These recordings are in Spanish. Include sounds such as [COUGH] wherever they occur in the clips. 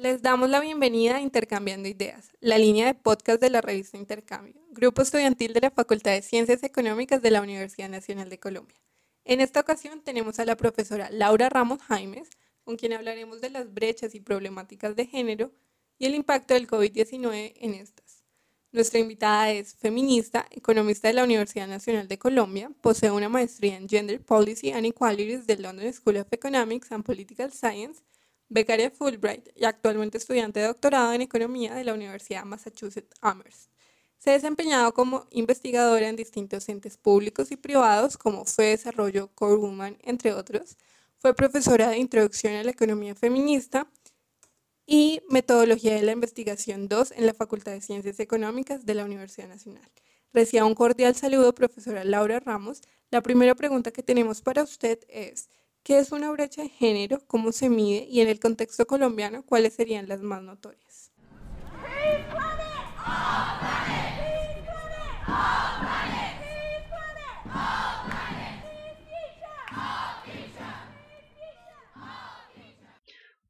Les damos la bienvenida a Intercambiando Ideas, la línea de podcast de la revista Intercambio, grupo estudiantil de la Facultad de Ciencias Económicas de la Universidad Nacional de Colombia. En esta ocasión tenemos a la profesora Laura Ramos Jaimes, con quien hablaremos de las brechas y problemáticas de género y el impacto del COVID-19 en estas. Nuestra invitada es feminista, economista de la Universidad Nacional de Colombia, posee una maestría en Gender Policy and Equalities del London School of Economics and Political Science becaria Fulbright y actualmente estudiante de doctorado en Economía de la Universidad Massachusetts Amherst. Se ha desempeñado como investigadora en distintos entes públicos y privados como Fue Desarrollo, Core Woman, entre otros. Fue profesora de Introducción a la Economía Feminista y Metodología de la Investigación 2 en la Facultad de Ciencias Económicas de la Universidad Nacional. Reciba un cordial saludo, profesora Laura Ramos. La primera pregunta que tenemos para usted es, ¿Qué es una brecha de género? ¿Cómo se mide? Y en el contexto colombiano, ¿cuáles serían las más notorias?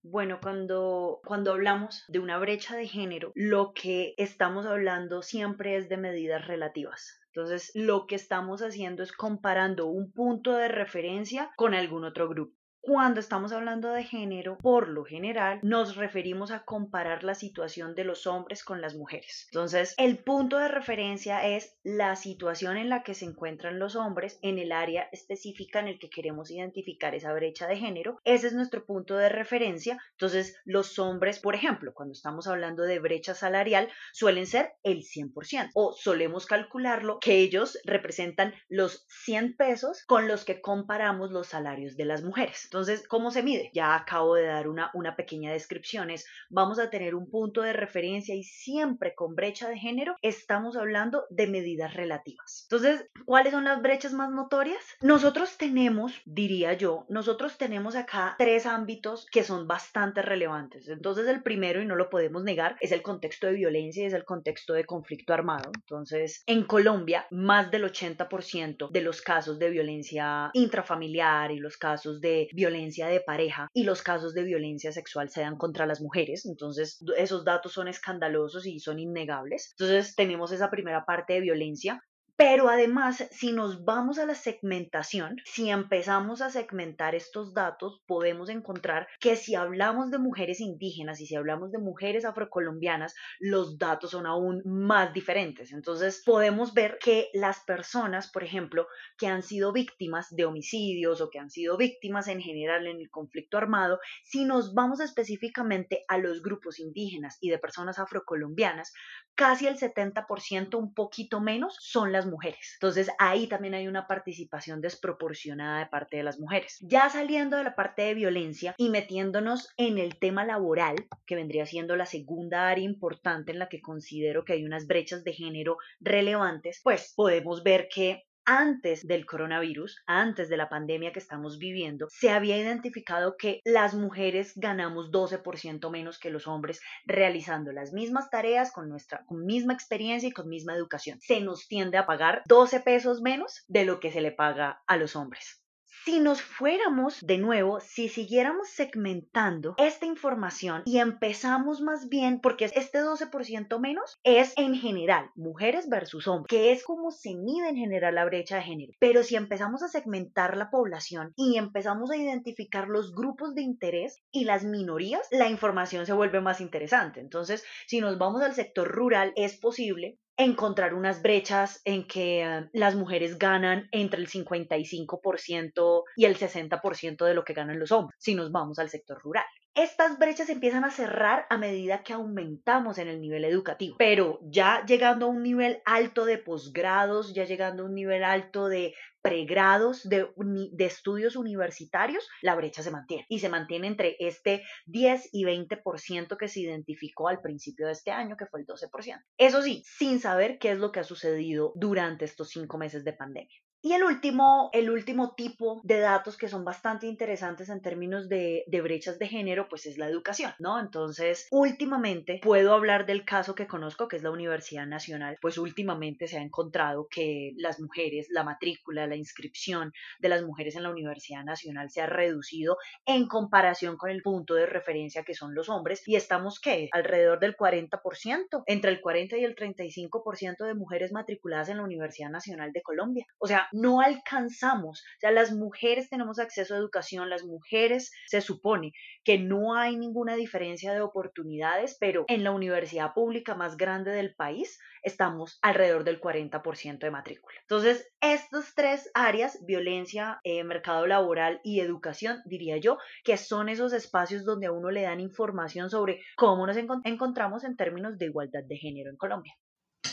Bueno, cuando, cuando hablamos de una brecha de género, lo que estamos hablando siempre es de medidas relativas. Entonces, lo que estamos haciendo es comparando un punto de referencia con algún otro grupo. Cuando estamos hablando de género, por lo general, nos referimos a comparar la situación de los hombres con las mujeres. Entonces, el punto de referencia es la situación en la que se encuentran los hombres en el área específica en el que queremos identificar esa brecha de género. Ese es nuestro punto de referencia. Entonces, los hombres, por ejemplo, cuando estamos hablando de brecha salarial, suelen ser el 100% o solemos calcularlo que ellos representan los 100 pesos con los que comparamos los salarios de las mujeres. Entonces, ¿cómo se mide? Ya acabo de dar una, una pequeña descripción. Es, vamos a tener un punto de referencia y siempre con brecha de género estamos hablando de medidas relativas. Entonces, ¿cuáles son las brechas más notorias? Nosotros tenemos, diría yo, nosotros tenemos acá tres ámbitos que son bastante relevantes. Entonces, el primero, y no lo podemos negar, es el contexto de violencia y es el contexto de conflicto armado. Entonces, en Colombia, más del 80% de los casos de violencia intrafamiliar y los casos de violencia de pareja y los casos de violencia sexual se dan contra las mujeres. Entonces, esos datos son escandalosos y son innegables. Entonces, tenemos esa primera parte de violencia. Pero además, si nos vamos a la segmentación, si empezamos a segmentar estos datos, podemos encontrar que si hablamos de mujeres indígenas y si hablamos de mujeres afrocolombianas, los datos son aún más diferentes. Entonces, podemos ver que las personas, por ejemplo, que han sido víctimas de homicidios o que han sido víctimas en general en el conflicto armado, si nos vamos específicamente a los grupos indígenas y de personas afrocolombianas, casi el 70%, un poquito menos, son las mujeres. Entonces ahí también hay una participación desproporcionada de parte de las mujeres. Ya saliendo de la parte de violencia y metiéndonos en el tema laboral, que vendría siendo la segunda área importante en la que considero que hay unas brechas de género relevantes, pues podemos ver que antes del coronavirus, antes de la pandemia que estamos viviendo, se había identificado que las mujeres ganamos 12% menos que los hombres realizando las mismas tareas con nuestra con misma experiencia y con misma educación. Se nos tiende a pagar 12 pesos menos de lo que se le paga a los hombres. Si nos fuéramos de nuevo, si siguiéramos segmentando esta información y empezamos más bien, porque este 12% menos es en general mujeres versus hombres, que es como se mide en general la brecha de género. Pero si empezamos a segmentar la población y empezamos a identificar los grupos de interés y las minorías, la información se vuelve más interesante. Entonces, si nos vamos al sector rural, es posible encontrar unas brechas en que eh, las mujeres ganan entre el 55% y el 60% de lo que ganan los hombres, si nos vamos al sector rural. Estas brechas empiezan a cerrar a medida que aumentamos en el nivel educativo, pero ya llegando a un nivel alto de posgrados, ya llegando a un nivel alto de pregrados, de, de estudios universitarios, la brecha se mantiene y se mantiene entre este 10 y 20% que se identificó al principio de este año, que fue el 12%. Eso sí, sin saber qué es lo que ha sucedido durante estos cinco meses de pandemia. Y el último, el último tipo de datos que son bastante interesantes en términos de, de, brechas de género, pues es la educación, ¿no? Entonces, últimamente puedo hablar del caso que conozco, que es la Universidad Nacional, pues últimamente se ha encontrado que las mujeres, la matrícula, la inscripción de las mujeres en la Universidad Nacional se ha reducido en comparación con el punto de referencia que son los hombres y estamos, ¿qué? Alrededor del 40%, entre el 40 y el 35% de mujeres matriculadas en la Universidad Nacional de Colombia. O sea, no alcanzamos. O sea, las mujeres tenemos acceso a educación, las mujeres se supone que no hay ninguna diferencia de oportunidades, pero en la universidad pública más grande del país estamos alrededor del 40% de matrícula. Entonces, estas tres áreas, violencia, eh, mercado laboral y educación, diría yo, que son esos espacios donde a uno le dan información sobre cómo nos encontramos en términos de igualdad de género en Colombia.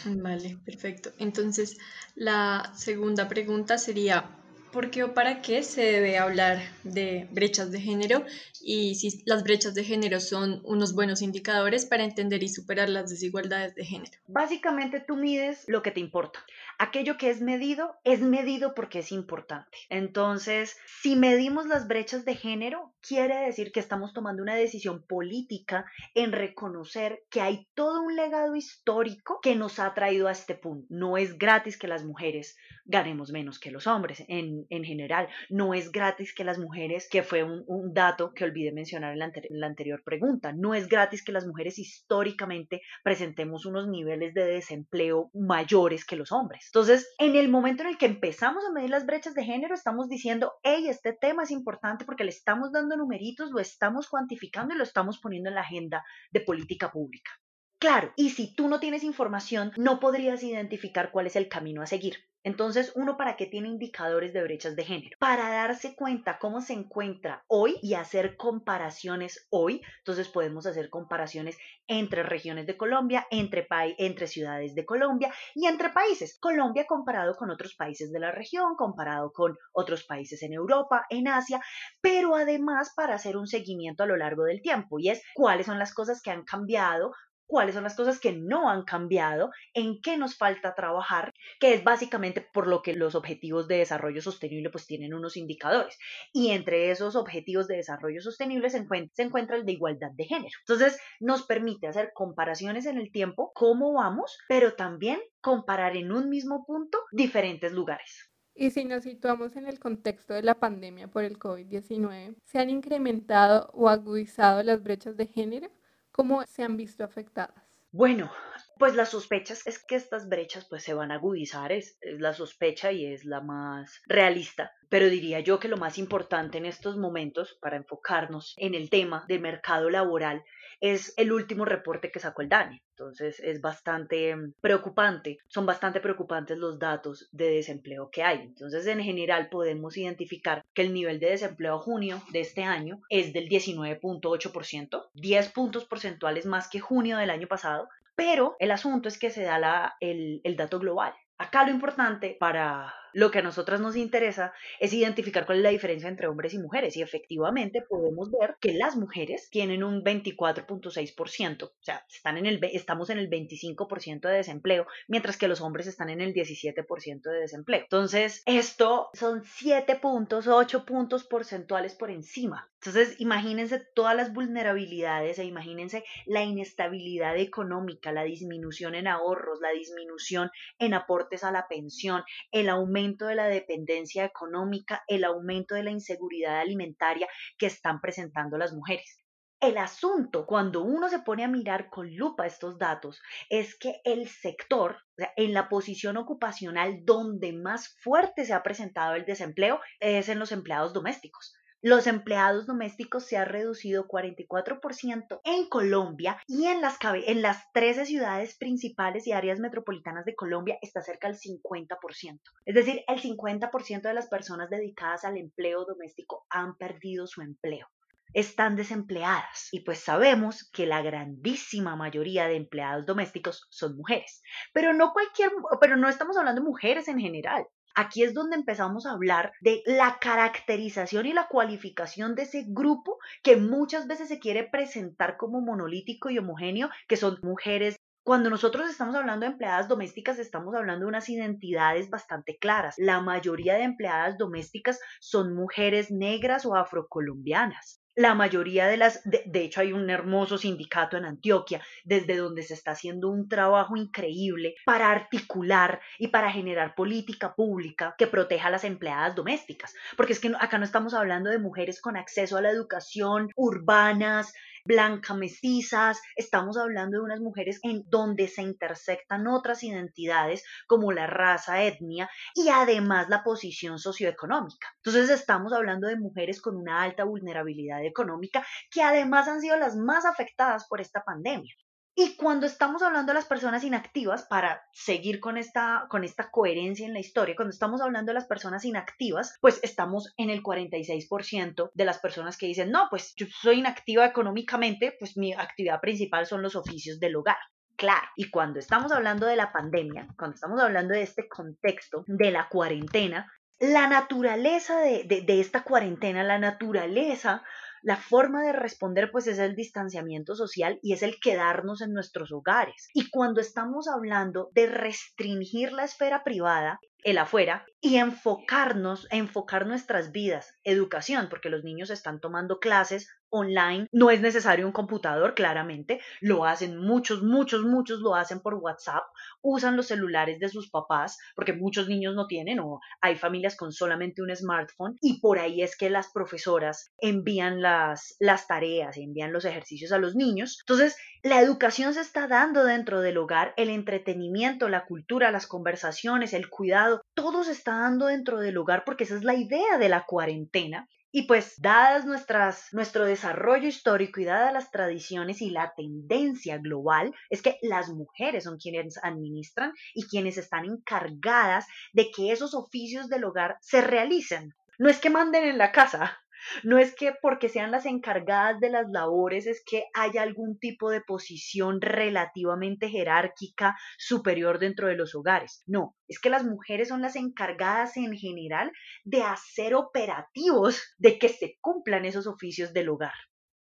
Vale, perfecto. Entonces, la segunda pregunta sería, ¿por qué o para qué se debe hablar de brechas de género y si las brechas de género son unos buenos indicadores para entender y superar las desigualdades de género? Básicamente tú mides lo que te importa. Aquello que es medido es medido porque es importante. Entonces, si medimos las brechas de género, quiere decir que estamos tomando una decisión política en reconocer que hay todo un legado histórico que nos ha traído a este punto. No es gratis que las mujeres ganemos menos que los hombres en, en general. No es gratis que las mujeres, que fue un, dato que olvidé mencionar en la anterior pregunta, no es gratis que las mujeres históricamente presentemos unos niveles de desempleo mayores que los hombres. Entonces, en el momento en el que empezamos a medir las brechas de género, estamos diciendo, hey, este tema es importante porque le estamos dando numeritos, lo estamos cuantificando y lo estamos poniendo en la agenda de política pública. Claro, y si tú no tienes información, no podrías identificar cuál es el camino a seguir. Entonces, uno para qué tiene indicadores de brechas de género? Para darse cuenta cómo se encuentra hoy y hacer comparaciones hoy. Entonces, podemos hacer comparaciones entre regiones de Colombia, entre, entre ciudades de Colombia y entre países. Colombia comparado con otros países de la región, comparado con otros países en Europa, en Asia, pero además para hacer un seguimiento a lo largo del tiempo y es cuáles son las cosas que han cambiado cuáles son las cosas que no han cambiado, en qué nos falta trabajar, que es básicamente por lo que los objetivos de desarrollo sostenible pues tienen unos indicadores. Y entre esos objetivos de desarrollo sostenible se encuentra, se encuentra el de igualdad de género. Entonces nos permite hacer comparaciones en el tiempo, cómo vamos, pero también comparar en un mismo punto diferentes lugares. Y si nos situamos en el contexto de la pandemia por el COVID-19, ¿se han incrementado o agudizado las brechas de género? ¿Cómo se han visto afectadas? Bueno, pues las sospechas es que estas brechas pues se van a agudizar, es, es, la sospecha y es la más realista. Pero diría yo que lo más importante en estos momentos para enfocarnos en el tema del mercado laboral es el último reporte que sacó el DANE. Entonces es bastante mm, preocupante, son bastante preocupantes los datos de desempleo que hay. Entonces en general podemos identificar que el nivel de desempleo junio de este año es del 19.8%, 10 puntos porcentuales más que junio del año pasado, pero el asunto es que se da el, el dato global. Acá lo importante para lo que a nosotras nos interesa es identificar cuál es la diferencia entre hombres y mujeres y efectivamente podemos ver que las mujeres tienen un 24.6%, o sea, están en el, estamos en el 25% de desempleo, mientras que los hombres están en el 17% de desempleo. Entonces, esto son 7 puntos, 8 puntos porcentuales por encima. Entonces, imagínense todas las vulnerabilidades e imagínense la inestabilidad económica, la disminución en ahorros, la disminución en aportes a la pensión, el aumento de la dependencia económica, el aumento de la inseguridad alimentaria que están presentando las mujeres. El asunto, cuando uno se pone a mirar con lupa estos datos, es que el sector, en la posición ocupacional donde más fuerte se ha presentado el desempleo, es en los empleados domésticos. Los empleados domésticos se ha reducido 44% en Colombia y en las, en las 13 ciudades principales y áreas metropolitanas de Colombia está cerca del 50%. Es decir, el 50% de las personas dedicadas al empleo doméstico han perdido su empleo están desempleadas y pues sabemos que la grandísima mayoría de empleados domésticos son mujeres, pero no cualquier, pero no estamos hablando de mujeres en general. Aquí es donde empezamos a hablar de la caracterización y la cualificación de ese grupo que muchas veces se quiere presentar como monolítico y homogéneo, que son mujeres Cuando nosotros estamos hablando de empleadas domésticas, estamos hablando de unas identidades bastante claras. La mayoría de empleadas domésticas son mujeres negras o afrocolombianas la mayoría de las, de, hecho hay un hermoso sindicato en Antioquia, desde donde se está haciendo un trabajo increíble para articular y para generar política pública que proteja a las empleadas domésticas, porque es que acá no estamos hablando de mujeres con acceso a la educación, urbanas, blanca mestizas, estamos hablando de unas mujeres en donde se intersectan otras identidades como la raza, etnia y además la posición socioeconómica. Entonces estamos hablando de mujeres con una alta vulnerabilidad económica que además han sido las más afectadas por esta pandemia. Y cuando estamos hablando de las personas inactivas, para seguir con esta, con esta coherencia en la historia, cuando estamos hablando de las personas inactivas, pues estamos en el 46% de las personas que dicen, no, pues yo soy inactiva económicamente, pues mi actividad principal son los oficios del hogar. Claro, y cuando estamos hablando de la pandemia, cuando estamos hablando de este contexto de la cuarentena, la naturaleza de, de, de esta cuarentena, la naturaleza la forma de responder pues es el distanciamiento social y es el quedarnos en nuestros hogares. Y cuando estamos hablando de restringir la esfera privada, el afuera, y enfocarnos, enfocar nuestras vidas, educación, porque los niños están tomando clases online, no es necesario un computador, claramente, lo hacen muchos, muchos, muchos lo hacen por WhatsApp, usan los celulares de sus papás, porque muchos niños no tienen o hay familias con solamente un smartphone y por ahí es que las profesoras envían las, las tareas, envían los ejercicios a los niños. Entonces, la educación se está dando dentro del hogar, el entretenimiento, la cultura, las conversaciones, el cuidado, todo se está dando dentro del hogar porque esa es la idea de la cuarentena y pues, dadas nuestras, nuestro desarrollo histórico y dadas las tradiciones y la tendencia global, es que las mujeres son quienes administran y quienes están encargadas de que esos oficios del hogar se realicen. No es que manden en la casa, no es que porque sean las encargadas de las labores es que haya algún tipo de posición relativamente jerárquica superior dentro de los hogares. No, es que las mujeres son las encargadas en general de hacer operativos de que se cumplan esos oficios del hogar.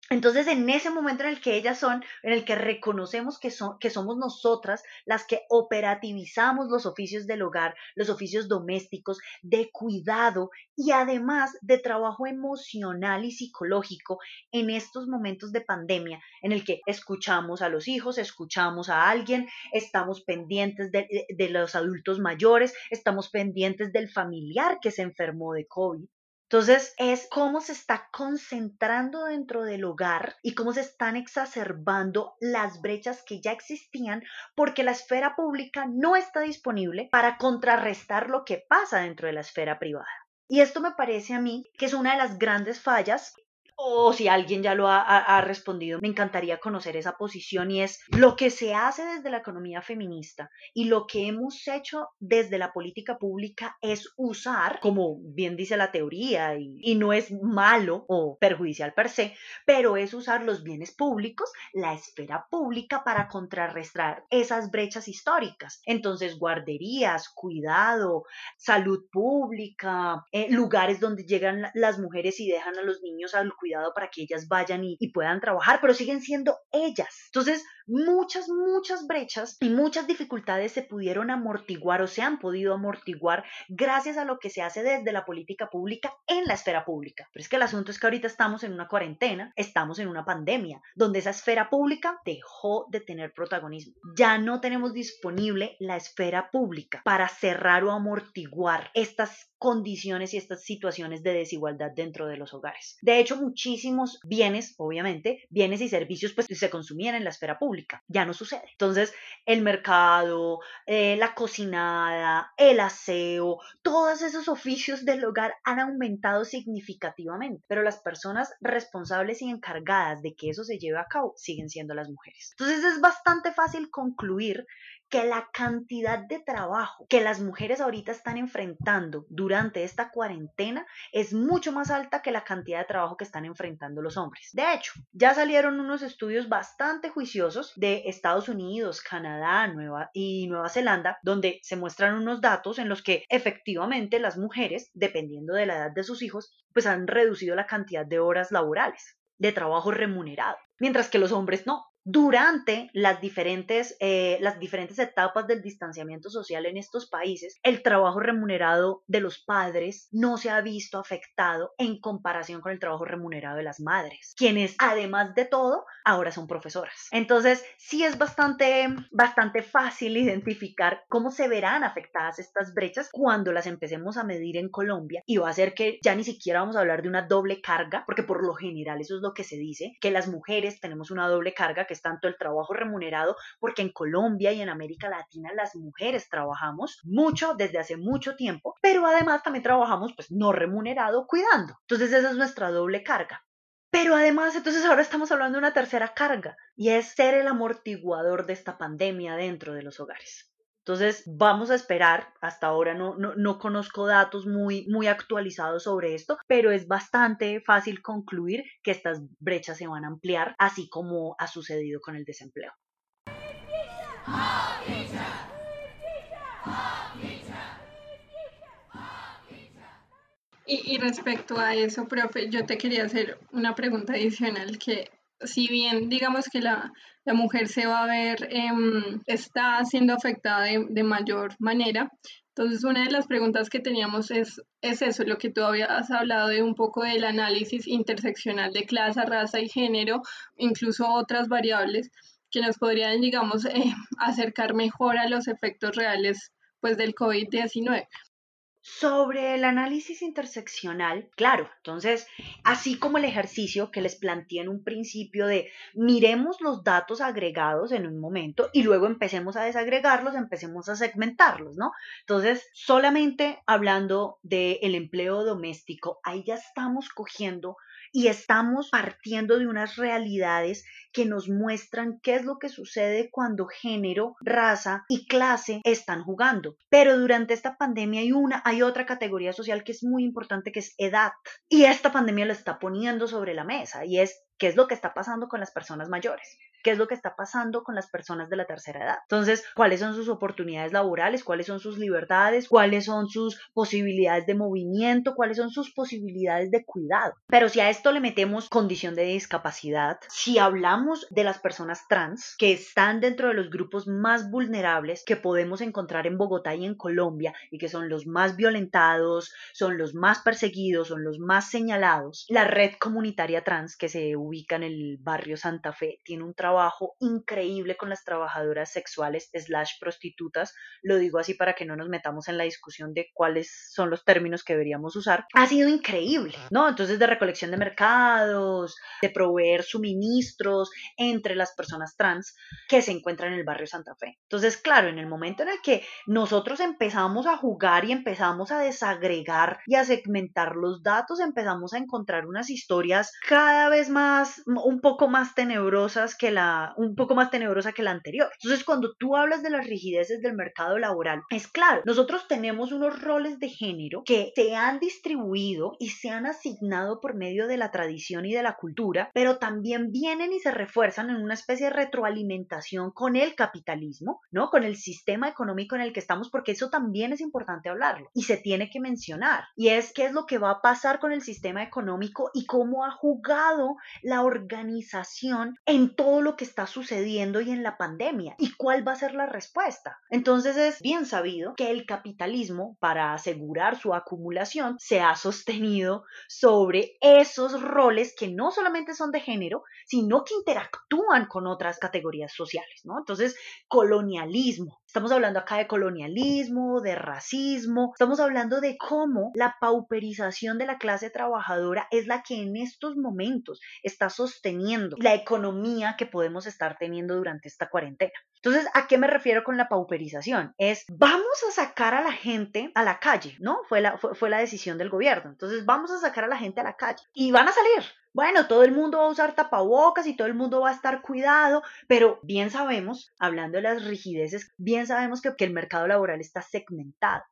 Entonces, en ese momento en el que ellas son, en el que reconocemos que, son, que somos nosotras las que operativizamos los oficios del hogar, los oficios domésticos, de cuidado y además de trabajo emocional y psicológico en estos momentos de pandemia, en el que escuchamos a los hijos, escuchamos a alguien, estamos pendientes de, de los adultos mayores, estamos pendientes del familiar que se enfermó de COVID. Entonces es cómo se está concentrando dentro del hogar y cómo se están exacerbando las brechas que ya existían porque la esfera pública no está disponible para contrarrestar lo que pasa dentro de la esfera privada. Y esto me parece a mí que es una de las grandes fallas o si alguien ya lo ha, respondido, me encantaría conocer esa posición y es lo que se hace desde la economía feminista y lo que hemos hecho desde la política pública es usar, como bien dice la teoría, y, no es malo o perjudicial per se, pero es usar los bienes públicos, la esfera pública para contrarrestar esas brechas históricas. Entonces, guarderías, cuidado, salud pública, eh, lugares donde llegan las mujeres y dejan a los niños al cuidado cuidado para que ellas vayan y, y puedan trabajar, pero siguen siendo ellas. Entonces, muchas, muchas brechas y muchas dificultades se pudieron amortiguar o se han podido amortiguar gracias a lo que se hace desde la política pública en la esfera pública. Pero es que el asunto es que ahorita estamos en una cuarentena, estamos en una pandemia, donde esa esfera pública dejó de tener protagonismo. Ya no tenemos disponible la esfera pública para cerrar o amortiguar estas condiciones y estas situaciones de desigualdad dentro de los hogares. De hecho, muchísimos bienes, obviamente, bienes y servicios pues se consumían en la esfera pública ya no sucede. Entonces, el mercado, eh, la cocinada, el aseo, todos esos oficios del hogar han aumentado significativamente, pero las personas responsables y encargadas de que eso se lleve a cabo siguen siendo las mujeres. Entonces, es bastante fácil concluir que la cantidad de trabajo que las mujeres ahorita están enfrentando durante esta cuarentena es mucho más alta que la cantidad de trabajo que están enfrentando los hombres. De hecho, ya salieron unos estudios bastante juiciosos de Estados Unidos, Canadá Nueva y Nueva Zelanda, donde se muestran unos datos en los que efectivamente las mujeres, dependiendo de la edad de sus hijos, pues han reducido la cantidad de horas laborales de trabajo remunerado, mientras que los hombres no. Durante las diferentes, eh, las diferentes etapas del distanciamiento social en estos países, el trabajo remunerado de los padres no se ha visto afectado en comparación con el trabajo remunerado de las madres, quienes además de todo ahora son profesoras. Entonces, sí es bastante, bastante fácil identificar cómo se verán afectadas estas brechas cuando las empecemos a medir en Colombia y va a ser que ya ni siquiera vamos a hablar de una doble carga, porque por lo general eso es lo que se dice, que las mujeres tenemos una doble carga, que tanto el trabajo remunerado, porque en Colombia y en América Latina las mujeres trabajamos mucho desde hace mucho tiempo, pero además también trabajamos pues no remunerado cuidando. Entonces esa es nuestra doble carga. Pero además, entonces ahora estamos hablando de una tercera carga y es ser el amortiguador de esta pandemia dentro de los hogares. Entonces, vamos a esperar. Hasta ahora no, no, conozco datos muy, muy actualizados sobre esto, pero es bastante fácil concluir que estas brechas se van a ampliar, así como ha sucedido con el desempleo. Y, respecto a eso, profe, yo te quería hacer una pregunta adicional que si bien digamos que la, mujer se va a ver, em, está siendo afectada de, mayor manera, entonces una de las preguntas que teníamos es, es eso, lo que tú habías hablado de un poco del análisis interseccional de clase, raza y género, incluso otras variables que nos podrían, digamos, [LAUGHS] eh, acercar mejor a los efectos reales pues, del COVID-19. Sobre el análisis interseccional, claro, entonces, así como el ejercicio que les planteé en un principio de miremos los datos agregados en un momento y luego empecemos a desagregarlos, empecemos a segmentarlos, ¿no? Entonces, solamente hablando del empleo doméstico, ahí ya estamos cogiendo y estamos partiendo de unas realidades que nos muestran qué es lo que sucede cuando género, raza y clase están jugando. Pero durante esta pandemia hay una, hay otra categoría social que es muy importante que es edad. Y esta pandemia lo está poniendo sobre la mesa y es qué es lo que está pasando con las personas mayores qué es lo que está pasando con las personas de la tercera edad. Entonces, cuáles son sus oportunidades laborales, cuáles son sus libertades, cuáles son sus posibilidades de movimiento, cuáles son sus posibilidades de cuidado. Pero si a esto le metemos condición de discapacidad, si hablamos de las personas trans que están dentro de los grupos más vulnerables que podemos encontrar en Bogotá y en Colombia y que son los más violentados, son los más perseguidos, son los más señalados, la red comunitaria trans que se ubica en el barrio Santa Fe tiene un trabajo increíble con las trabajadoras sexuales slash prostitutas, lo digo así para que no nos metamos en la discusión de cuáles son los términos que deberíamos usar, ha sido increíble, ¿no? Entonces de recolección de mercados, de proveer suministros entre las personas trans que se encuentran en el barrio Santa Fe. Entonces, claro, en el momento en el que nosotros empezamos a jugar y empezamos a desagregar y a segmentar los datos, empezamos a encontrar unas historias cada vez más, un poco más tenebrosas que la un poco más tenebrosa que la anterior. Entonces, cuando tú hablas de las rigideces del mercado laboral, es claro, nosotros tenemos unos roles de género que se han distribuido y se han asignado por medio de la tradición y de la cultura, pero también vienen y se refuerzan en una especie de retroalimentación con el capitalismo, ¿no? Con el sistema económico en el que estamos, porque eso también es importante hablarlo y se tiene que mencionar. Y es qué es lo que va a pasar con el sistema económico y cómo ha jugado la organización en todo que está sucediendo y en la pandemia y cuál va a ser la respuesta. Entonces es bien sabido que el capitalismo, para asegurar su acumulación, se ha sostenido sobre esos roles que no solamente son de género, sino que interactúan con otras categorías sociales, ¿no? Entonces, colonialismo. Estamos hablando acá de colonialismo, de racismo, estamos hablando de cómo la pauperización de la clase trabajadora es la que en estos momentos está sosteniendo la economía que podemos estar teniendo durante esta cuarentena. Entonces, ¿a qué me refiero con la pauperización? Es, vamos a sacar a la gente a la calle, ¿no? Fue la, fue, la decisión del gobierno. Entonces, vamos a sacar a la gente a la calle y van a salir. Bueno, todo el mundo va a usar tapabocas y todo el mundo va a estar cuidado, pero bien sabemos, hablando de las rigideces, bien sabemos que, que el mercado laboral está segmentado.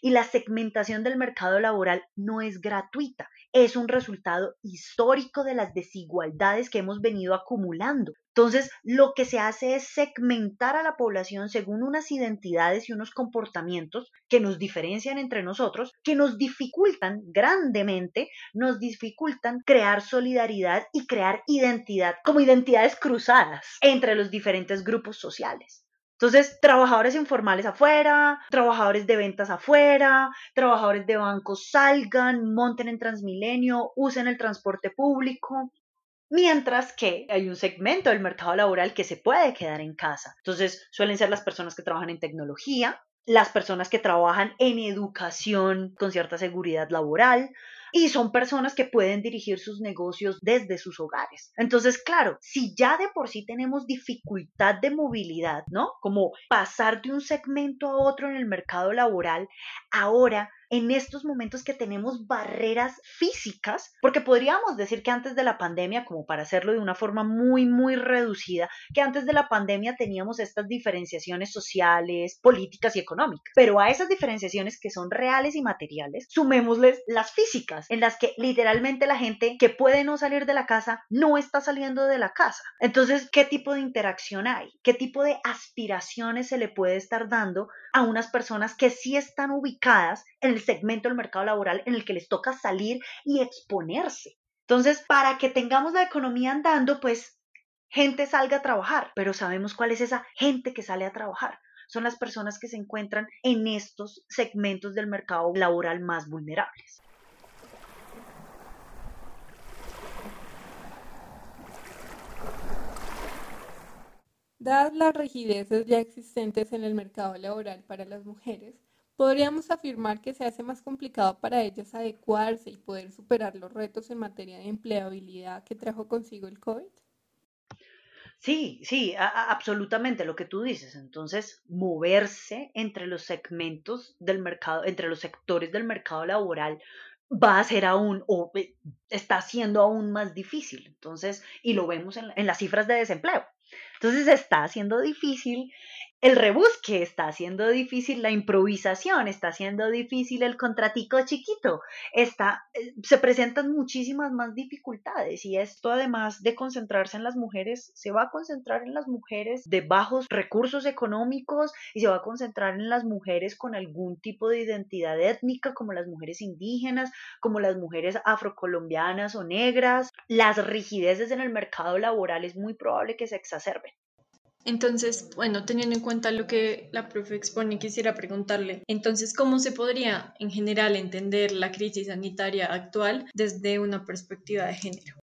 Y la segmentación del mercado laboral no es gratuita, es un resultado histórico de las desigualdades que hemos venido acumulando. Entonces, lo que se hace es segmentar a la población según unas identidades y unos comportamientos que nos diferencian entre nosotros, que nos dificultan grandemente, nos dificultan crear solidaridad y crear identidad como identidades cruzadas entre los diferentes grupos sociales. Entonces, trabajadores informales afuera, trabajadores de ventas afuera, trabajadores de bancos salgan, monten en Transmilenio, usen el transporte público, Mientras que hay un segmento del mercado laboral que se puede quedar en casa. Entonces, suelen ser las personas que trabajan en tecnología, las personas que trabajan en educación con cierta seguridad laboral, y son personas que pueden dirigir sus negocios desde sus hogares. Entonces, claro, si ya de por sí tenemos dificultad de movilidad, ¿no? Como pasar de un segmento a otro en el mercado laboral, ahora en estos momentos que tenemos barreras físicas, porque podríamos decir que antes de la pandemia, como para hacerlo de una forma muy, muy reducida, que antes de la pandemia teníamos estas diferenciaciones sociales, políticas y económicas, pero a esas diferenciaciones que son reales y materiales, sumémosles las físicas, en las que literalmente la gente que puede no salir de la casa no está saliendo de la casa. Entonces, ¿qué tipo de interacción hay? ¿Qué tipo de aspiraciones se le puede estar dando a unas personas que sí están ubicadas en el segmento del mercado laboral en el que les toca salir y exponerse. Entonces, para que tengamos la economía andando, pues gente salga a trabajar, pero sabemos cuál es esa gente que sale a trabajar. Son las personas que se encuentran en estos segmentos del mercado laboral más vulnerables. Dadas las rigideces ya existentes en el mercado laboral para las mujeres, podríamos afirmar que se hace más complicado para ellas adecuarse y poder superar los retos en materia de empleabilidad que trajo consigo el COVID. Sí, sí, absolutamente lo que tú dices. Entonces, moverse entre los segmentos del mercado, entre los sectores del mercado laboral va a ser aún o eh, está siendo aún más difícil. Entonces, y lo vemos en, en las cifras de desempleo. Entonces está haciendo difícil el rebusque, está haciendo difícil la improvisación, está haciendo difícil el contratico chiquito, está, eh, se presentan muchísimas más dificultades y esto además de concentrarse en las mujeres, se va a concentrar en las mujeres de bajos recursos económicos y se va a concentrar en las mujeres con algún tipo de identidad étnica como las mujeres indígenas, como las mujeres afrocolombianas o negras. Las rigideces en el mercado laboral es muy probable que se exacerben. Entonces, bueno, teniendo en cuenta lo que la profe expone, quisiera preguntarle, entonces, ¿cómo se podría en general entender la crisis sanitaria actual desde una perspectiva de género?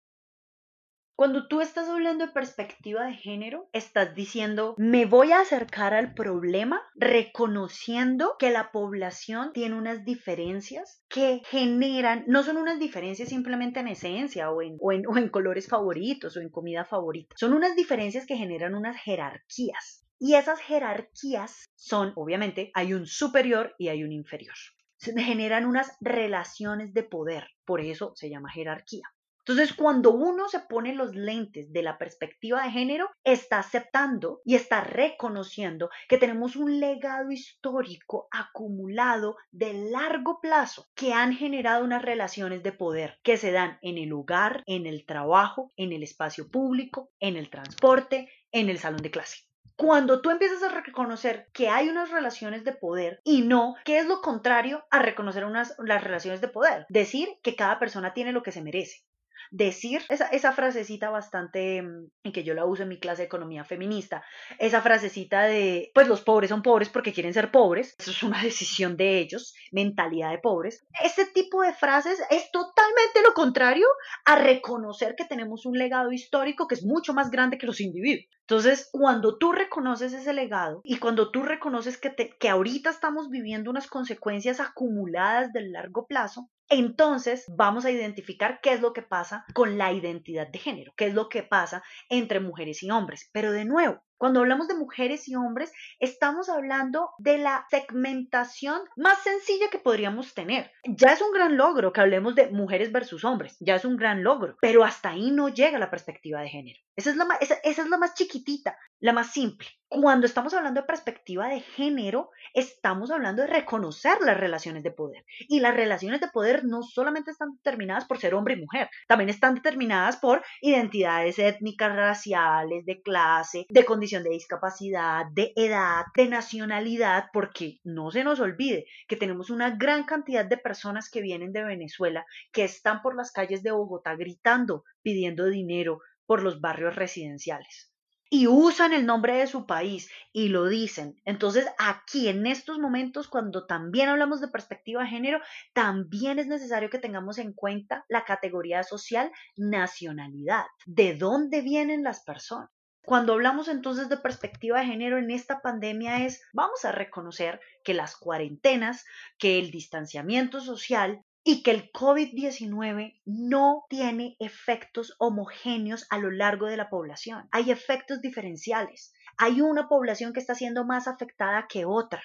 Cuando tú estás hablando de perspectiva de género, estás diciendo, me voy a acercar al problema reconociendo que la población tiene unas diferencias que generan, no son unas diferencias simplemente en esencia o en, o en, colores favoritos o en comida favorita, son unas diferencias que generan unas jerarquías. Y esas jerarquías son, obviamente, hay un superior y hay un inferior. Se generan unas relaciones de poder, por eso se llama jerarquía. Entonces, cuando uno se pone los lentes de la perspectiva de género, está aceptando y está reconociendo que tenemos un legado histórico acumulado de largo plazo que han generado unas relaciones de poder que se dan en el hogar, en el trabajo, en el espacio público, en el transporte, en el salón de clase. Cuando tú empiezas a reconocer que hay unas relaciones de poder y no, ¿qué es lo contrario a reconocer unas, las relaciones de poder? Decir que cada persona tiene lo que se merece decir esa, frasecita bastante, mm, y que yo la uso en mi clase de economía feminista, esa frasecita de, pues los pobres son pobres porque quieren ser pobres, eso es una [LAUGHS] decisión de ellos, mentalidad de pobres. Ese tipo de frases es totalmente lo contrario a reconocer que tenemos un legado histórico que es mucho más grande que los individuos. Entonces, cuando tú reconoces ese legado y cuando tú reconoces que, que ahorita estamos viviendo unas consecuencias acumuladas del largo plazo, entonces vamos a identificar qué es lo que pasa con la identidad de género, qué es lo que pasa entre mujeres y hombres. Pero de nuevo, Cuando hablamos de mujeres y hombres, estamos hablando de la segmentación más sencilla que podríamos tener. Ya es un gran logro que hablemos de mujeres versus hombres, ya es un gran logro, pero hasta ahí no llega la perspectiva de género. Esa es la más, esa es la más chiquitita, la más simple. Cuando estamos hablando de perspectiva de género, estamos hablando de reconocer las relaciones de poder. Y las relaciones de poder no solamente están determinadas por ser hombre y mujer, también están determinadas por identidades étnicas, raciales, de clase, de de discapacidad, de edad, de nacionalidad, porque no se nos olvide que tenemos una gran cantidad de personas que vienen de Venezuela, que están por las calles de Bogotá gritando, pidiendo dinero por los barrios residenciales y usan el nombre de su país y lo dicen. Entonces, aquí en estos momentos, cuando también hablamos de perspectiva de género, también es necesario que tengamos en cuenta la categoría social nacionalidad. ¿De dónde vienen las personas? Cuando hablamos entonces de perspectiva de género en esta pandemia es, vamos a reconocer que las cuarentenas, que el distanciamiento social y que el COVID-19 no tiene efectos homogéneos a lo largo de la población. Hay efectos diferenciales. Hay una población que está siendo más afectada que otra.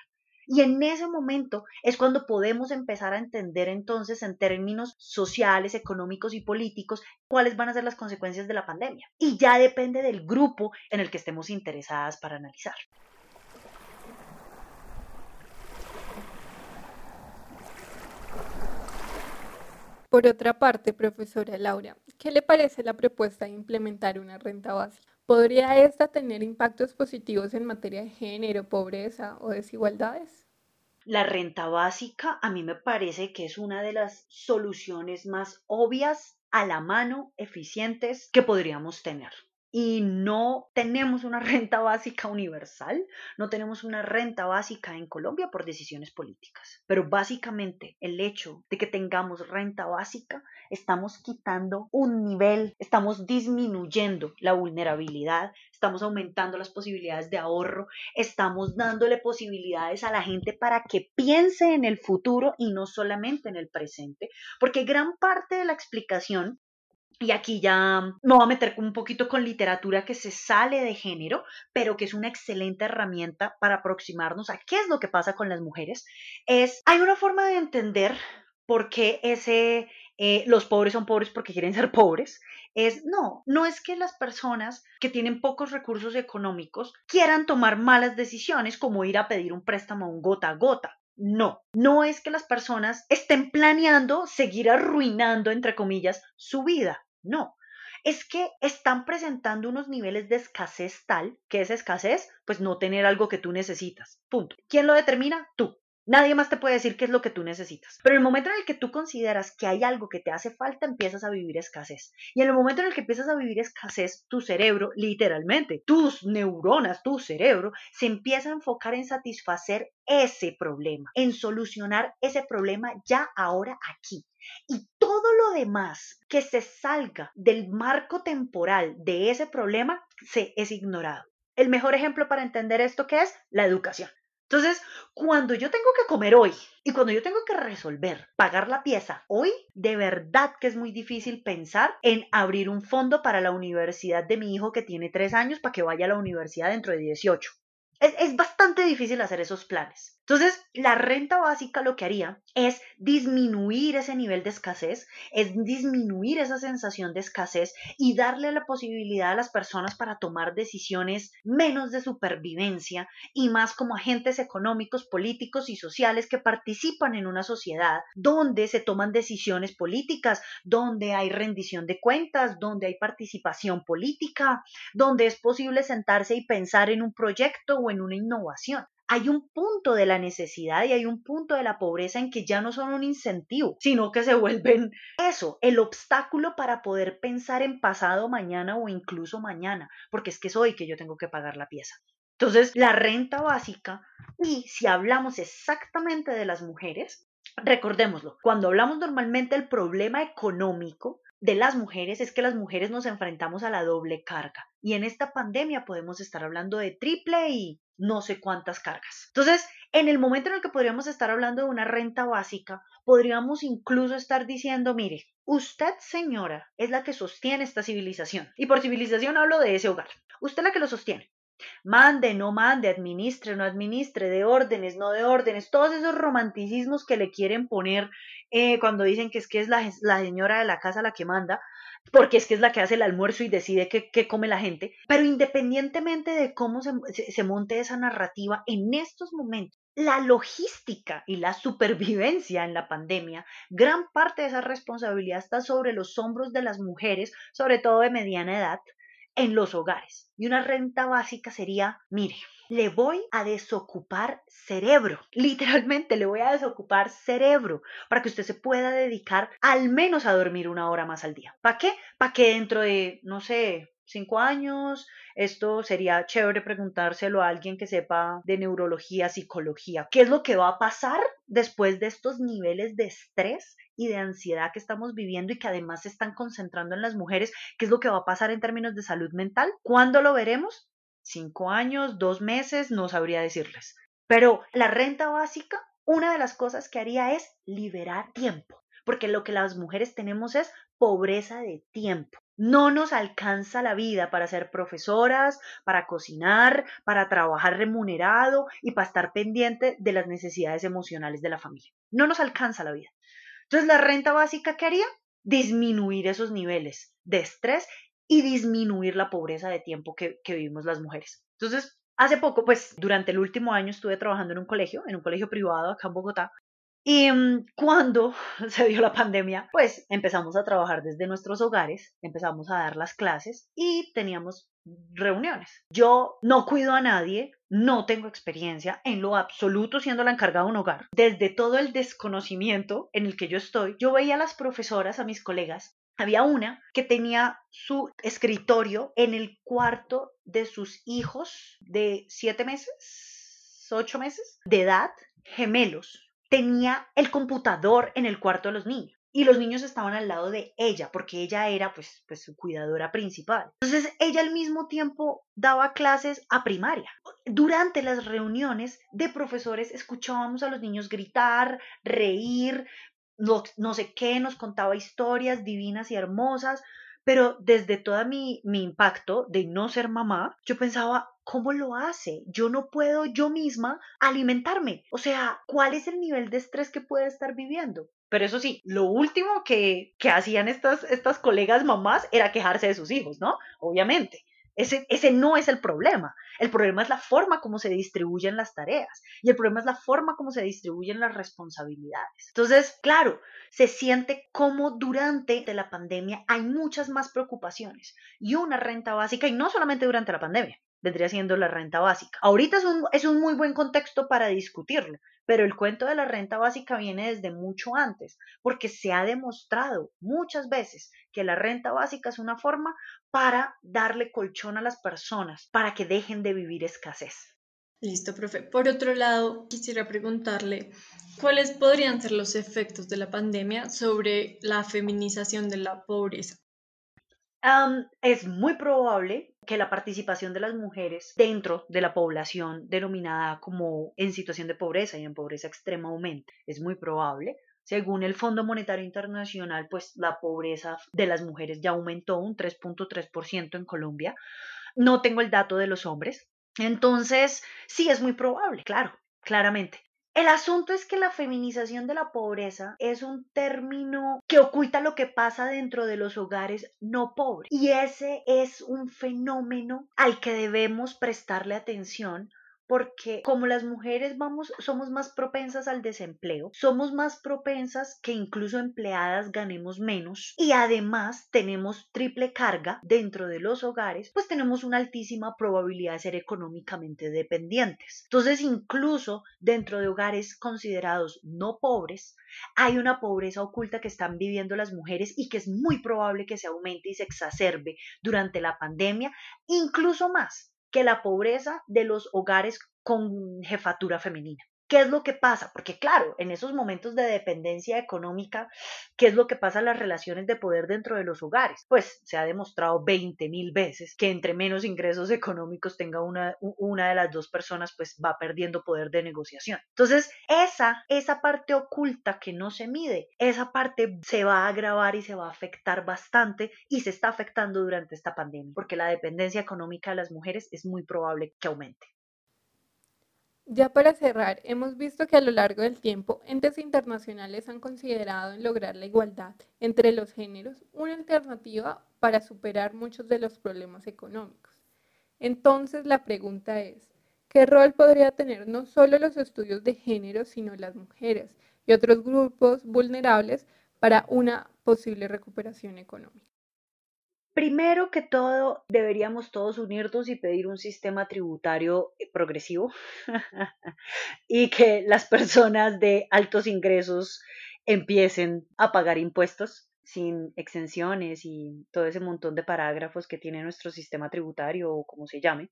Y en ese momento es cuando podemos empezar a entender entonces en términos sociales, económicos y políticos cuáles van a ser las consecuencias de la pandemia. Y ya depende del grupo en el que estemos interesadas para analizar. Por otra parte, profesora Laura, ¿qué le parece la propuesta de implementar una renta básica? ¿Podría esta tener impactos positivos en materia de género, pobreza o desigualdades? La renta básica a mí me parece que es una de las soluciones más obvias, a la mano, eficientes que podríamos tener y no tenemos una [LAUGHS] renta básica universal, no tenemos una renta básica en Colombia por decisiones políticas. Pero básicamente el hecho de que tengamos renta básica, estamos quitando un nivel, estamos disminuyendo la vulnerabilidad, estamos aumentando las posibilidades de ahorro, estamos dándole posibilidades a la gente para que piense en el futuro y no solamente en el presente, porque gran parte de la explicación y aquí ya me voy a meter un poquito con literatura que se sale de género, pero que es una excelente herramienta para aproximarnos a qué es lo que pasa con las mujeres. Es, hay una forma de entender por qué ese, eh, los pobres son pobres porque quieren ser pobres. Es, no, no es que las personas que tienen pocos recursos económicos quieran tomar malas decisiones como ir a pedir un préstamo un gota a gota. No, no es que las personas estén planeando seguir arruinando, entre comillas, su vida. No, es que están presentando unos niveles de escasez tal que esa escasez, pues no tener algo que tú necesitas. Punto. ¿Quién lo determina? Tú. Nadie más te puede decir qué es lo que tú necesitas. Pero el momento en el que tú consideras que hay algo que te hace falta, empiezas a vivir escasez. Y en el momento en el que empiezas a vivir escasez, tu cerebro, literalmente, tus neuronas, tu cerebro, se empieza a enfocar en satisfacer ese problema, en solucionar ese problema ya ahora aquí. Y todo lo demás que se salga del marco temporal de ese problema se es ignorado. El mejor ejemplo para entender esto que es la educación. Entonces, cuando yo tengo que comer hoy y cuando yo tengo que resolver pagar la pieza hoy, de verdad que es muy difícil pensar en abrir un fondo para la universidad de mi hijo que tiene tres años para que vaya a la universidad dentro de 18. Es, es bastante difícil hacer esos planes. Entonces, la renta básica lo que haría es disminuir ese nivel de escasez, es disminuir esa sensación de escasez y darle la posibilidad a las personas para tomar decisiones menos de supervivencia y más como agentes económicos, políticos y sociales que participan en una sociedad donde se toman decisiones políticas, donde hay rendición de cuentas, donde hay participación política, donde es posible sentarse y pensar en un proyecto o en una innovación hay un punto de la necesidad y hay un punto de la pobreza en que ya no son un incentivo, sino que se vuelven eso, el obstáculo para poder pensar en pasado mañana o incluso mañana, porque es que es hoy que yo tengo que pagar la pieza. Entonces, la renta básica, y si hablamos exactamente de las mujeres, recordémoslo, cuando hablamos normalmente del problema económico, de las mujeres es que las mujeres nos enfrentamos a la doble carga. Y en esta pandemia podemos estar hablando de triple y no sé cuántas cargas. Entonces, en el momento en el que podríamos estar hablando de una renta básica, podríamos incluso estar diciendo, mire, usted señora es la que sostiene esta civilización. Y por civilización hablo de ese hogar. Usted es la que lo sostiene. Mande, no mande, administre, no administre, de órdenes, no de órdenes, todos esos romanticismos que le quieren poner eh, cuando dicen que es que es la, señora de la casa la que manda, porque es que es la que hace el almuerzo y decide qué, come la gente. Pero independientemente de cómo se monte esa narrativa, en estos momentos la logística y la supervivencia en la pandemia, gran parte de esa responsabilidad está sobre los hombros de las mujeres, sobre todo de mediana edad, en los hogares. Y una renta básica sería, mire, le voy a desocupar cerebro, [LAUGHS] literalmente le voy a desocupar cerebro para que usted se pueda dedicar al menos a dormir una hora más al día. ¿Para qué? Para que dentro de, no sé, cinco años. Esto sería chévere preguntárselo a alguien que sepa de neurología, psicología. ¿Qué es lo que va a pasar después de estos niveles de estrés y de ansiedad que estamos viviendo y que además se están concentrando en las mujeres? ¿Qué es lo que va a pasar en términos de salud mental? ¿Cuándo lo veremos? Cinco años, dos meses, no sabría decirles. Pero la renta básica, una de las cosas que haría es liberar tiempo, porque lo que las mujeres tenemos es pobreza de tiempo. No nos alcanza la vida para ser profesoras, para cocinar, para trabajar remunerado y para estar pendiente de las necesidades emocionales de la familia. No nos alcanza la vida. Entonces, la renta básica, ¿qué haría? Disminuir esos niveles de estrés y disminuir la pobreza de tiempo que, que vivimos las mujeres. Entonces, hace poco, pues durante el último año estuve trabajando en un colegio, en un colegio privado acá en Bogotá, y mm, cuando [LAUGHS] se dio la pandemia, pues empezamos a trabajar desde nuestros hogares, empezamos a dar las clases y teníamos reuniones. Yo no cuido a nadie, no tengo experiencia en lo absoluto siendo la encargada de un hogar. Desde todo el desconocimiento en el que yo estoy, yo veía a las profesoras, a mis colegas, había una que tenía su escritorio en el cuarto de sus hijos de siete meses, ocho meses de edad, gemelos tenía el computador en el cuarto de los niños y los niños estaban al lado de ella porque ella era pues, pues su cuidadora principal. Entonces ella al mismo tiempo daba clases a primaria. Durante las reuniones de profesores escuchábamos a los niños gritar, reír, no, no sé qué, nos contaba historias divinas y hermosas, pero desde todo mi, mi impacto de no ser mamá, yo pensaba, ¿Cómo lo hace? Yo no puedo yo misma alimentarme. O sea, ¿cuál es el nivel de estrés que puede estar viviendo? Pero eso sí, lo último que, que hacían estas, estas colegas mamás era quejarse de sus hijos, ¿no? Obviamente. Ese, ese, no es el problema. El problema es la forma como se distribuyen las tareas y el problema es la forma como se distribuyen las responsabilidades. Entonces, claro, se siente como durante la pandemia hay muchas más preocupaciones y una renta básica, y no solamente durante la pandemia, vendría siendo la renta básica. Ahorita es un, es un muy buen contexto para discutirlo, pero el cuento de la renta básica viene desde mucho antes, porque se ha demostrado muchas veces que la renta básica es una forma para darle colchón a las personas, para que dejen de vivir escasez. Listo, profe. Por otro lado, quisiera preguntarle, ¿cuáles podrían ser los efectos de la pandemia sobre la feminización de la pobreza? Es muy probable que la participación de las mujeres dentro de la población denominada como en situación de pobreza y en pobreza extrema aumente. Es muy probable. Según el Fondo Monetario Internacional, pues la pobreza de las mujeres ya aumentó un 3.3% en Colombia. No tengo el dato de los hombres. Entonces, sí es muy probable, claro, claramente. El asunto es que la feminización de la pobreza es un término que oculta lo que pasa dentro de los hogares no pobres. Y ese es un fenómeno al que debemos prestarle atención porque como las mujeres vamos, somos más propensas al desempleo, somos más propensas que incluso empleadas ganemos menos y además tenemos triple carga dentro de los hogares, pues tenemos una altísima probabilidad de ser económicamente dependientes. Entonces, incluso dentro de hogares considerados no pobres, hay una pobreza oculta que están viviendo las mujeres y que es muy probable que se aumente y se exacerbe durante la pandemia, incluso más que la pobreza de los hogares con jefatura femenina ¿Qué es lo que pasa? Porque claro, en esos momentos de dependencia económica, ¿qué es lo que pasa en las relaciones de poder dentro de los hogares? Pues se ha demostrado 20 mil veces que entre menos ingresos [LAUGHS] económicos tenga una, de las dos personas, pues va perdiendo poder de negociación. Entonces, esa, esa parte oculta que no se mide, esa parte se va a agravar y se va a afectar bastante y se está afectando durante esta pandemia, porque la dependencia económica de las mujeres es muy probable que aumente. Ya para cerrar, hemos visto que a lo largo del tiempo entes internacionales han considerado en lograr la igualdad entre los géneros una alternativa para superar muchos de los problemas económicos. Entonces la pregunta es, ¿qué rol podría tener no solo los estudios de género, sino las mujeres y otros grupos vulnerables para una posible recuperación económica? Primero que todo, deberíamos todos unirnos y pedir un sistema tributario eh, progresivo [LAUGHS] y que las personas de altos ingresos empiecen a pagar impuestos sin exenciones y todo ese montón de parágrafos que tiene nuestro sistema tributario o como se llame.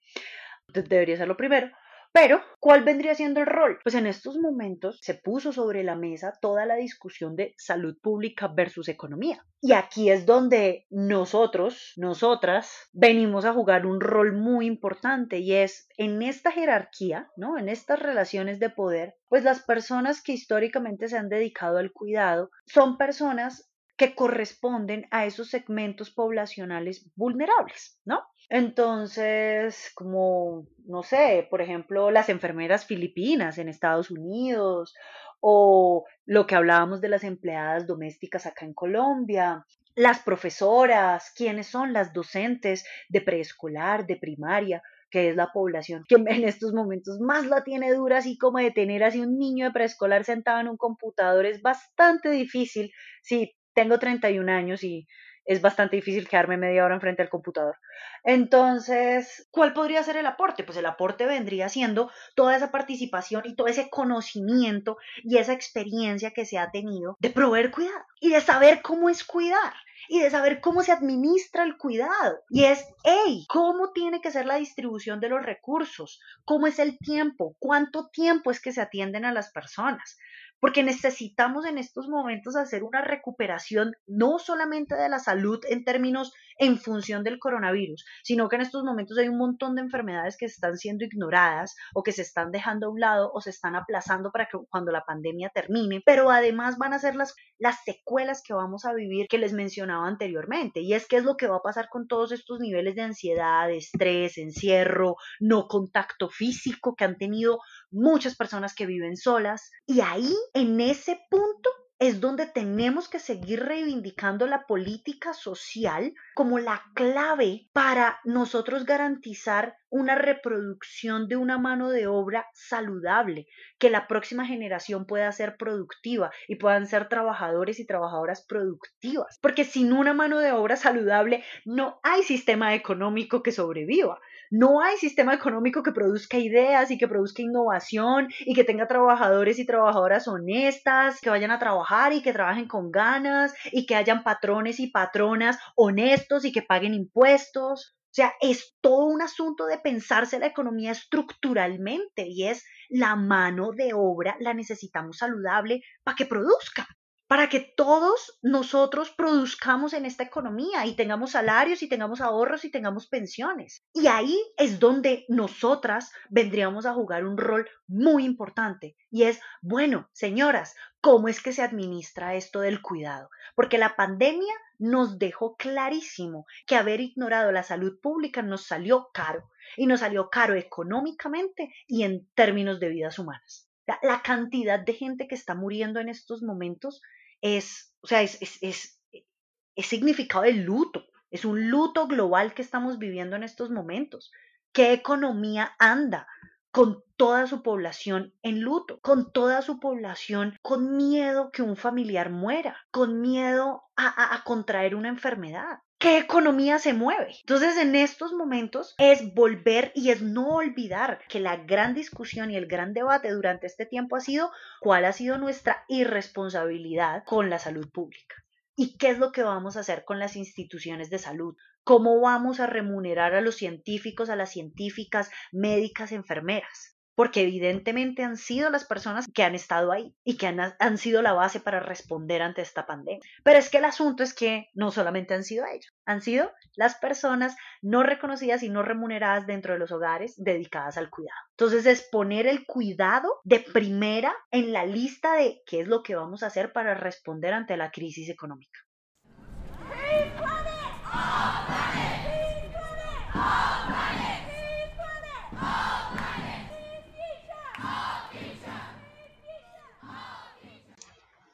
Debería ser lo primero. Pero, ¿cuál vendría siendo el rol? Pues en estos momentos se puso sobre la mesa toda la discusión de salud pública versus economía. Y aquí es donde nosotros, nosotras, venimos a jugar un rol muy importante y es en esta jerarquía, ¿no? En estas relaciones de poder, pues las personas que históricamente se han dedicado al cuidado son personas que corresponden a esos segmentos poblacionales vulnerables, ¿no? Entonces, como, no sé, por ejemplo, las enfermeras filipinas en Estados Unidos o lo que hablábamos de las empleadas domésticas acá en Colombia, las profesoras, quiénes son las docentes de preescolar, de primaria, que es la población que [LAUGHS] en estos momentos más la tiene dura, así como de tener así un niño de preescolar sentado en un computador es bastante difícil. Si tengo 31 años y es bastante difícil quedarme media hora enfrente al computador. Entonces, ¿cuál podría ser el aporte? Pues el aporte vendría siendo toda esa participación y todo ese conocimiento y esa experiencia que se ha tenido de proveer cuidado y de saber cómo es cuidar y de saber cómo se administra el cuidado. Y es, hey, ¿cómo tiene que ser la distribución de los recursos? ¿Cómo es el tiempo? ¿Cuánto tiempo es que se atienden a las personas? Porque necesitamos en estos momentos hacer una recuperación no solamente de la salud en términos en función del coronavirus, sino que en estos momentos hay un montón de enfermedades que están siendo ignoradas o que se están dejando a un lado o se están aplazando para que cuando la pandemia termine, pero además van a ser las, las secuelas que vamos a vivir que les mencionaba anteriormente, y es que es lo que va a pasar con todos estos niveles de ansiedad, estrés, encierro, no contacto físico que han tenido muchas personas que viven solas, y ahí, en ese punto, es donde tenemos que seguir reivindicando la política social como la clave para nosotros garantizar una reproducción de una mano de obra saludable, que la próxima generación pueda ser productiva y puedan ser trabajadores y trabajadoras productivas. Porque sin una mano de obra saludable no hay sistema económico que sobreviva. No hay sistema económico que produzca ideas y que produzca innovación y que tenga trabajadores y trabajadoras honestas, que vayan a trabajar y que trabajen con ganas y que hayan patrones y patronas honestos y que paguen impuestos. O sea, es todo un asunto de pensarse la economía estructuralmente y es la mano de obra la necesitamos saludable para que produzca para que todos nosotros produzcamos en esta economía y tengamos salarios y tengamos ahorros y tengamos pensiones. Y ahí es donde nosotras vendríamos a jugar un rol muy importante y es, bueno, señoras, ¿cómo es que se administra esto del cuidado? Porque la pandemia nos dejó clarísimo que haber ignorado la salud pública nos salió caro y nos salió caro económicamente y en términos de vidas humanas. La, cantidad de gente que está muriendo en estos momentos es, o sea, es, es, es, significado de luto, es un luto global que estamos viviendo en estos momentos. ¿Qué economía anda con toda su población en luto, con toda su población con miedo que un familiar muera, con miedo a, a, contraer una enfermedad? ¿Qué economía se mueve? Entonces, en estos momentos es volver y es no olvidar que la gran discusión y el gran debate durante este tiempo ha sido cuál ha sido nuestra irresponsabilidad con la salud pública. ¿Y qué es lo que vamos a hacer con las instituciones de salud? ¿Cómo vamos a remunerar a los científicos, a las científicas, médicas, enfermeras? Porque evidentemente han sido las personas que han estado ahí y que han, han sido la base para responder ante esta pandemia. Pero es que el asunto es que no solamente han sido ellos, han sido las personas no reconocidas y no remuneradas dentro de los hogares dedicadas al cuidado. Entonces es poner el cuidado de primera en la lista de qué es lo que vamos a hacer para responder ante la crisis económica.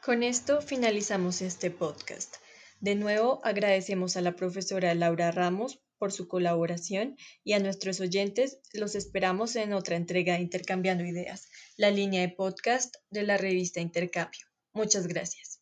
Con esto finalizamos este podcast. De nuevo agradecemos a la profesora Laura Ramos por su colaboración y a nuestros oyentes los esperamos en otra entrega de Intercambiando Ideas, la línea de podcast de la revista Intercambio. Muchas gracias.